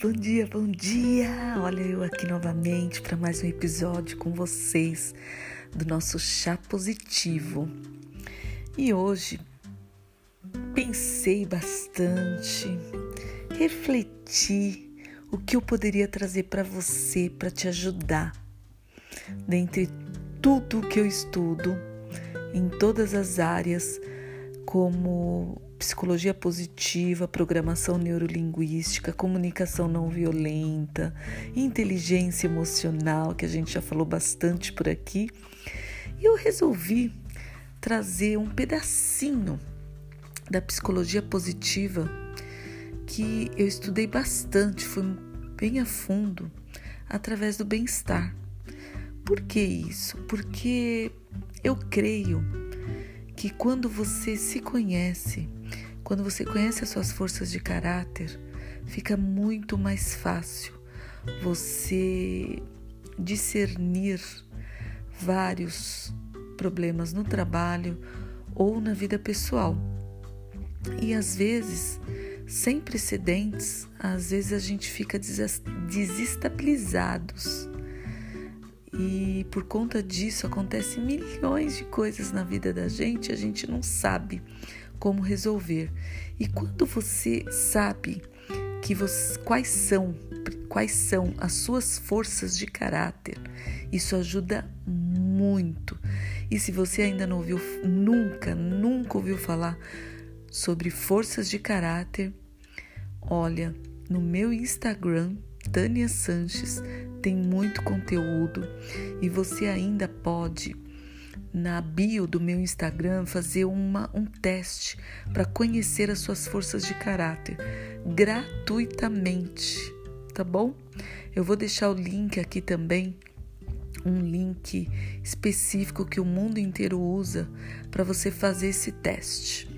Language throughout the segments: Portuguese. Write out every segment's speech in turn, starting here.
bom dia, bom dia! Olha eu aqui novamente para mais um episódio com vocês do nosso chá positivo. E hoje pensei bastante, refleti o que eu poderia trazer para você para te ajudar. Dentre tudo que eu estudo em todas as áreas, como psicologia positiva, programação neurolinguística, comunicação não violenta, inteligência emocional, que a gente já falou bastante por aqui. E eu resolvi trazer um pedacinho da psicologia positiva que eu estudei bastante, fui bem a fundo através do bem-estar. Por que isso? Porque eu creio que quando você se conhece, quando você conhece as suas forças de caráter, fica muito mais fácil você discernir vários problemas no trabalho ou na vida pessoal. E às vezes, sem precedentes, às vezes a gente fica desestabilizados. E por conta disso acontecem milhões de coisas na vida da gente, a gente não sabe como resolver. E quando você sabe que você, quais são quais são as suas forças de caráter, isso ajuda muito. E se você ainda não ouviu, nunca, nunca ouviu falar sobre forças de caráter, olha, no meu Instagram, Tânia Sanches, tem muito conteúdo e você ainda pode na bio do meu Instagram fazer uma, um teste para conhecer as suas forças de caráter gratuitamente, tá bom? Eu vou deixar o link aqui também, um link específico que o mundo inteiro usa para você fazer esse teste.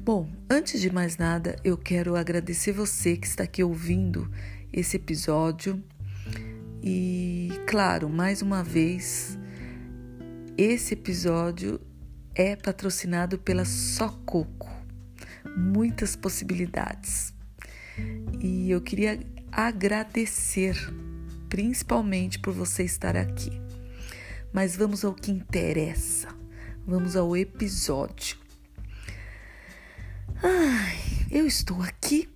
Bom, antes de mais nada, eu quero agradecer você que está aqui ouvindo esse episódio. E, claro, mais uma vez, esse episódio é patrocinado pela Só Coco. Muitas possibilidades. E eu queria agradecer, principalmente por você estar aqui. Mas vamos ao que interessa. Vamos ao episódio. Ai, eu estou aqui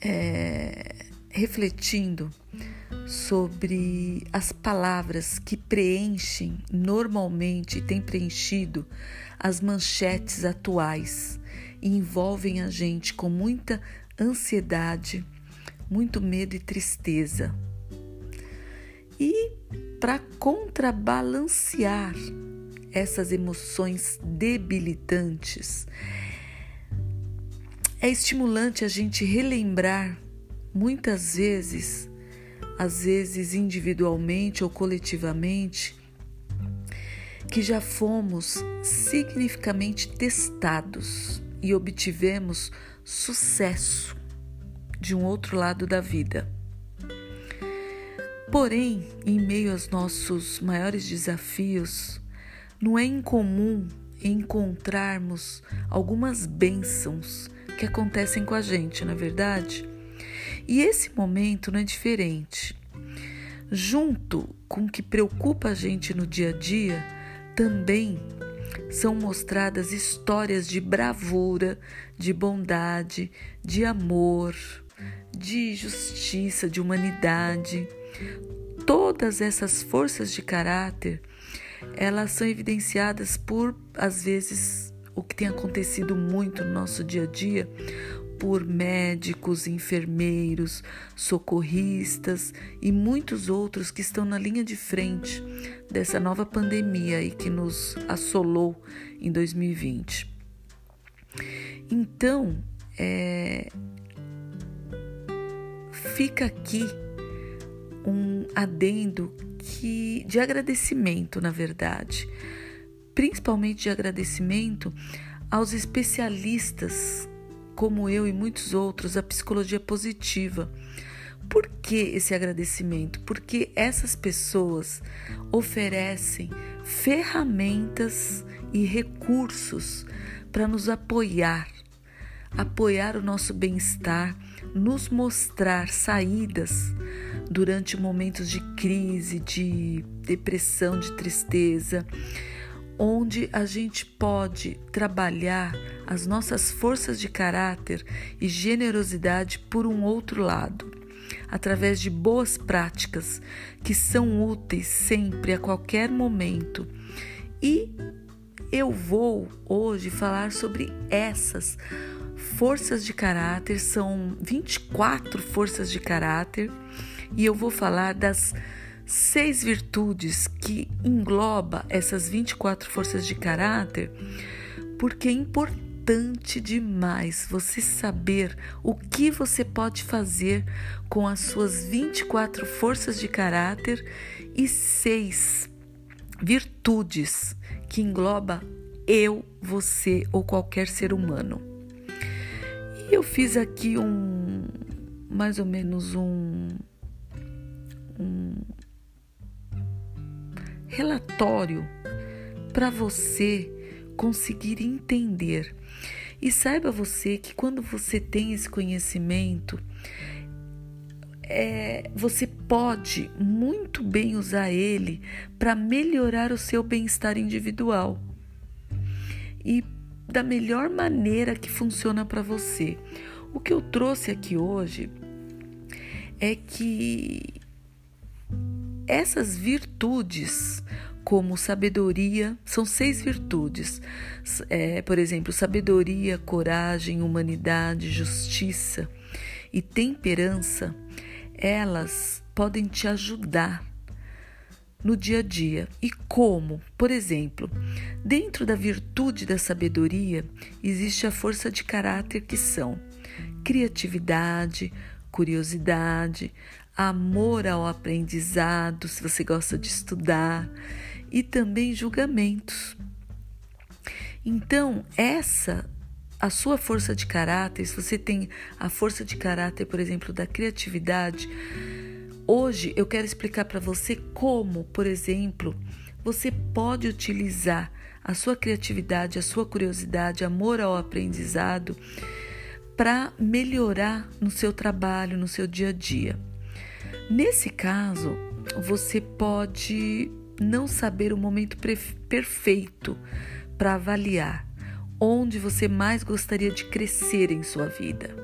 é, refletindo sobre as palavras que preenchem normalmente têm preenchido as manchetes atuais e envolvem a gente com muita ansiedade, muito medo e tristeza. E para contrabalancear essas emoções debilitantes, é estimulante a gente relembrar muitas vezes às vezes individualmente ou coletivamente, que já fomos significativamente testados e obtivemos sucesso de um outro lado da vida. Porém, em meio aos nossos maiores desafios, não é incomum encontrarmos algumas bênçãos que acontecem com a gente, na é verdade? E esse momento não é diferente. Junto com o que preocupa a gente no dia a dia, também são mostradas histórias de bravura, de bondade, de amor, de justiça, de humanidade. Todas essas forças de caráter, elas são evidenciadas por, às vezes, o que tem acontecido muito no nosso dia a dia, por médicos, enfermeiros, socorristas e muitos outros que estão na linha de frente dessa nova pandemia e que nos assolou em 2020. Então, é, fica aqui um adendo que de agradecimento, na verdade, principalmente de agradecimento aos especialistas como eu e muitos outros, a psicologia positiva. Por que esse agradecimento? Porque essas pessoas oferecem ferramentas e recursos para nos apoiar, apoiar o nosso bem-estar, nos mostrar saídas durante momentos de crise, de depressão, de tristeza, onde a gente pode trabalhar as nossas forças de caráter e generosidade por um outro lado, através de boas práticas que são úteis sempre, a qualquer momento. E eu vou hoje falar sobre essas forças de caráter, são 24 forças de caráter, e eu vou falar das seis virtudes que engloba essas 24 forças de caráter, porque é importante demais você saber o que você pode fazer com as suas 24 forças de caráter e seis virtudes que engloba eu, você ou qualquer ser humano. E eu fiz aqui um mais ou menos um, um relatório para você conseguir entender. E saiba você que quando você tem esse conhecimento, é, você pode muito bem usar ele para melhorar o seu bem-estar individual e da melhor maneira que funciona para você. O que eu trouxe aqui hoje é que essas virtudes, como sabedoria, são seis virtudes. É, por exemplo, sabedoria, coragem, humanidade, justiça e temperança elas podem te ajudar no dia a dia. E como? Por exemplo, dentro da virtude da sabedoria existe a força de caráter que são criatividade, curiosidade, amor ao aprendizado, se você gosta de estudar, e também julgamentos. Então, essa a sua força de caráter, se você tem a força de caráter, por exemplo, da criatividade, hoje eu quero explicar para você como, por exemplo, você pode utilizar a sua criatividade, a sua curiosidade, amor ao aprendizado para melhorar no seu trabalho, no seu dia a dia. Nesse caso, você pode não saber o momento perfeito para avaliar onde você mais gostaria de crescer em sua vida.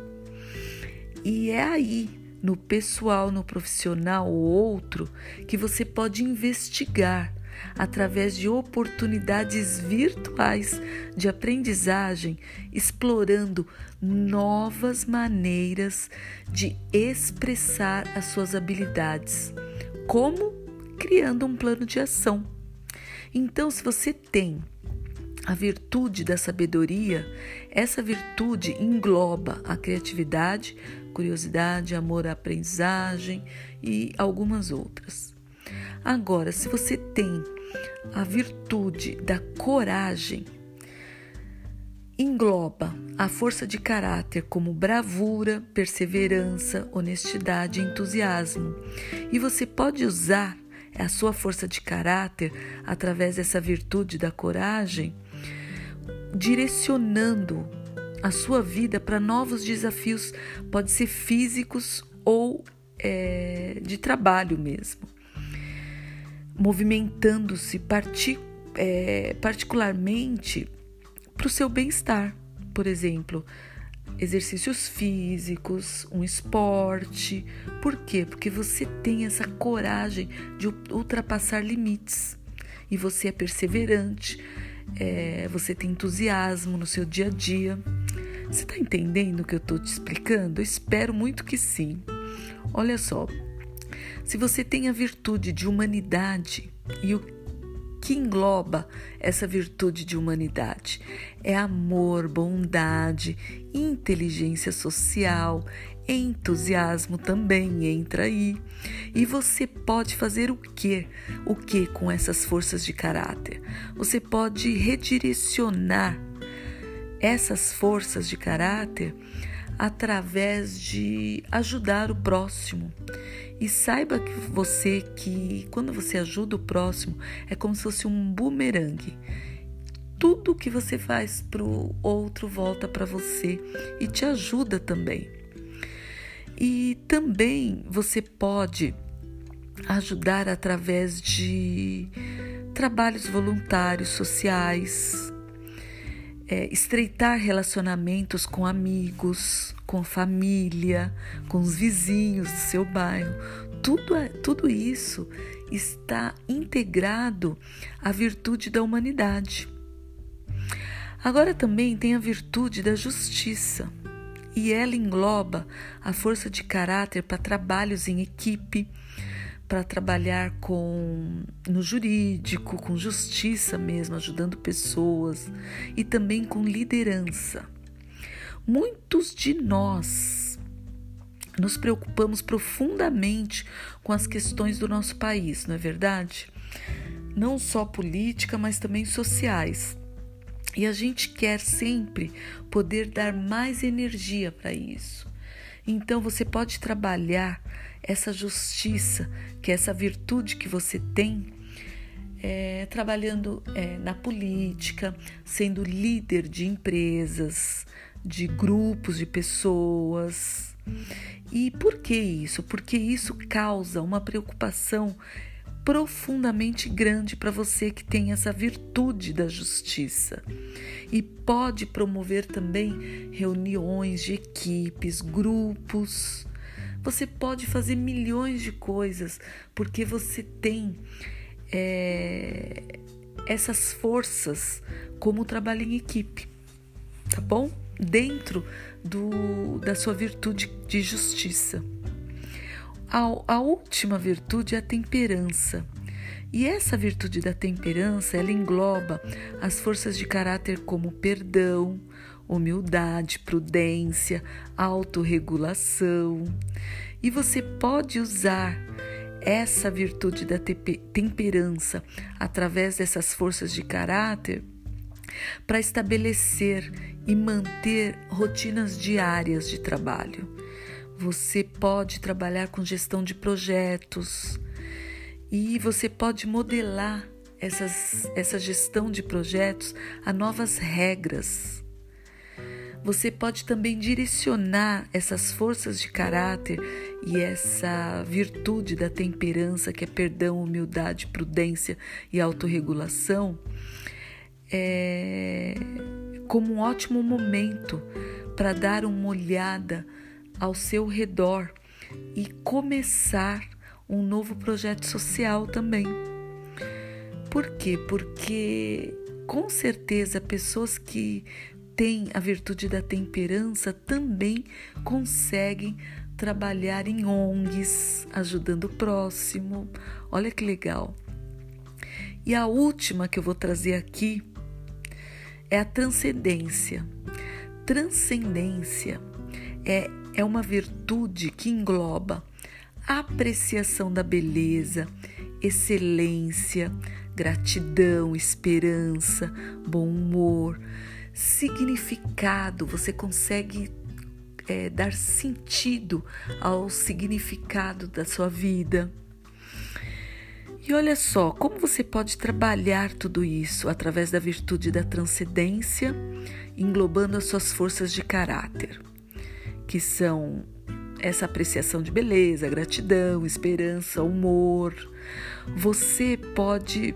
E é aí, no pessoal, no profissional ou outro, que você pode investigar através de oportunidades virtuais de aprendizagem, explorando novas maneiras de expressar as suas habilidades, como criando um plano de ação. Então, se você tem a virtude da sabedoria, essa virtude engloba a criatividade, curiosidade, amor à aprendizagem e algumas outras. Agora, se você tem a virtude da coragem, engloba a força de caráter como bravura, perseverança, honestidade e entusiasmo. E você pode usar a sua força de caráter através dessa virtude da coragem direcionando a sua vida para novos desafios, pode ser físicos ou é, de trabalho mesmo, movimentando-se partic é, particularmente para o seu bem-estar, por exemplo, exercícios físicos, um esporte. Por quê? Porque você tem essa coragem de ultrapassar limites e você é perseverante é, você tem entusiasmo no seu dia a dia. Você está entendendo o que eu estou te explicando? Eu espero muito que sim. Olha só, se você tem a virtude de humanidade e o que engloba essa virtude de humanidade? É amor, bondade, inteligência social, entusiasmo também entra aí. E você pode fazer o que? O que com essas forças de caráter? Você pode redirecionar essas forças de caráter através de ajudar o próximo. E saiba que você que quando você ajuda o próximo é como se fosse um bumerangue. Tudo que você faz para o outro volta para você e te ajuda também. E também você pode ajudar através de trabalhos voluntários sociais, é, estreitar relacionamentos com amigos, com família, com os vizinhos do seu bairro. Tudo, é, tudo isso está integrado à virtude da humanidade. Agora também tem a virtude da justiça, e ela engloba a força de caráter para trabalhos em equipe, para trabalhar com no jurídico, com justiça mesmo, ajudando pessoas e também com liderança. Muitos de nós nos preocupamos profundamente com as questões do nosso país, não é verdade? Não só política, mas também sociais. E a gente quer sempre poder dar mais energia para isso. Então você pode trabalhar essa justiça, que é essa virtude que você tem, é, trabalhando é, na política, sendo líder de empresas, de grupos de pessoas. E por que isso? Porque isso causa uma preocupação profundamente grande para você que tem essa virtude da justiça. E pode promover também reuniões de equipes, grupos. Você pode fazer milhões de coisas porque você tem é, essas forças como trabalho em equipe, tá bom? Dentro do, da sua virtude de justiça. A, última virtude é a temperança. E essa virtude da temperança, ela engloba as forças de caráter como perdão, humildade, prudência, autorregulação. E você pode usar essa virtude da temperança através dessas forças de caráter para estabelecer e manter rotinas diárias de trabalho. Você pode trabalhar com gestão de projetos e você pode modelar essas, essa gestão de projetos a novas regras. Você pode também direcionar essas forças de caráter e essa virtude da temperança, que é perdão, humildade, prudência e autorregulação, é, como um ótimo momento para dar uma olhada ao seu redor e começar um novo projeto social também. Por quê? Porque com certeza pessoas que têm a virtude da temperança também conseguem trabalhar em ONGs, ajudando o próximo. Olha que legal. E a última que eu vou trazer aqui é a transcendência. Transcendência é é uma virtude que engloba apreciação da beleza, excelência, gratidão, esperança, bom humor, significado. Você consegue é, dar sentido ao significado da sua vida. E olha só, como você pode trabalhar tudo isso através da virtude da transcendência, englobando as suas forças de caráter que são essa apreciação de beleza, gratidão, esperança, humor. Você pode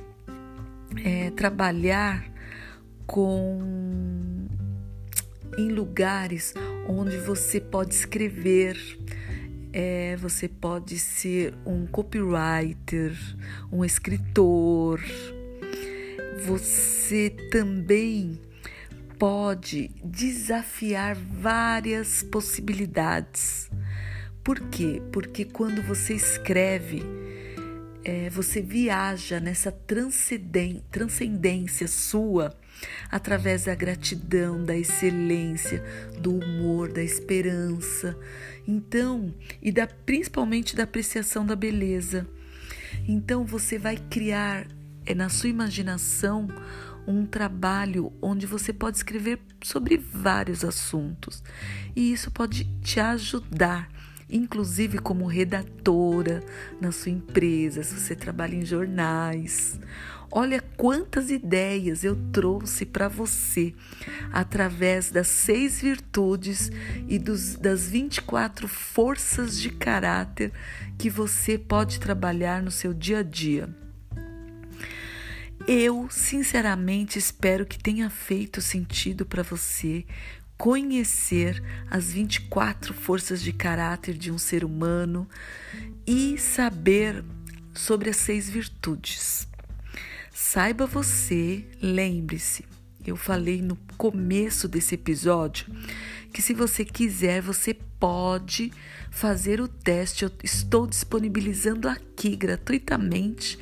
é, trabalhar com em lugares onde você pode escrever. É, você pode ser um copywriter, um escritor. Você também pode desafiar várias possibilidades. Por quê? Porque quando você escreve, é, você viaja nessa transcendência sua através da gratidão, da excelência, do humor, da esperança. Então, e da principalmente da apreciação da beleza. Então você vai criar é na sua imaginação um trabalho onde você pode escrever sobre vários assuntos e isso pode te ajudar inclusive como redatora na sua empresa, se você trabalha em jornais. Olha quantas ideias eu trouxe para você através das seis virtudes e dos, das 24 forças de caráter que você pode trabalhar no seu dia a dia. Eu, sinceramente, espero que tenha feito sentido para você conhecer as 24 forças de caráter de um ser humano e saber sobre as seis virtudes. Saiba você, lembre-se, eu falei no começo desse episódio que se você quiser, você pode fazer o teste. Eu estou disponibilizando aqui gratuitamente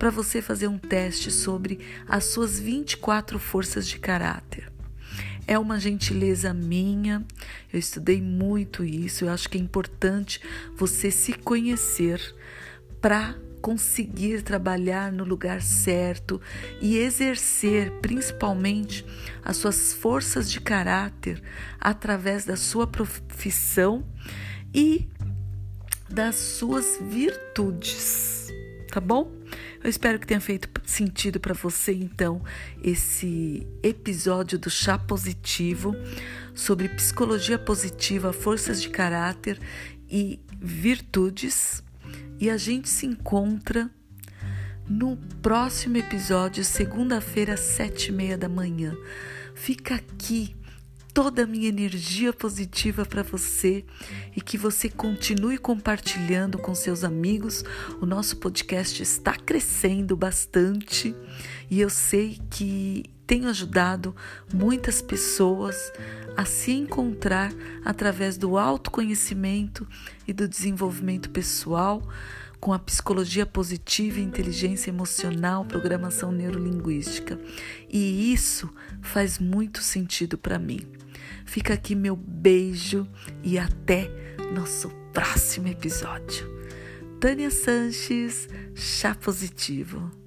para você fazer um teste sobre as suas 24 forças de caráter. É uma gentileza minha, eu estudei muito isso, eu acho que é importante você se conhecer para conseguir trabalhar no lugar certo e exercer principalmente as suas forças de caráter através da sua profissão e das suas virtudes, tá bom? Eu espero que tenha feito sentido para você então esse episódio do chá positivo sobre psicologia positiva, forças de caráter e virtudes e a gente se encontra no próximo episódio, segunda-feira, sete e meia da manhã. Fica aqui toda a minha energia positiva para você e que você continue compartilhando com seus amigos. O nosso podcast está crescendo bastante e eu sei que tenho ajudado muitas pessoas a se encontrar através do autoconhecimento e do desenvolvimento pessoal com a psicologia positiva inteligência emocional, programação neurolinguística. E isso faz muito sentido para mim. Fica aqui meu beijo e até nosso próximo episódio. Tânia Sanches, Chá Positivo.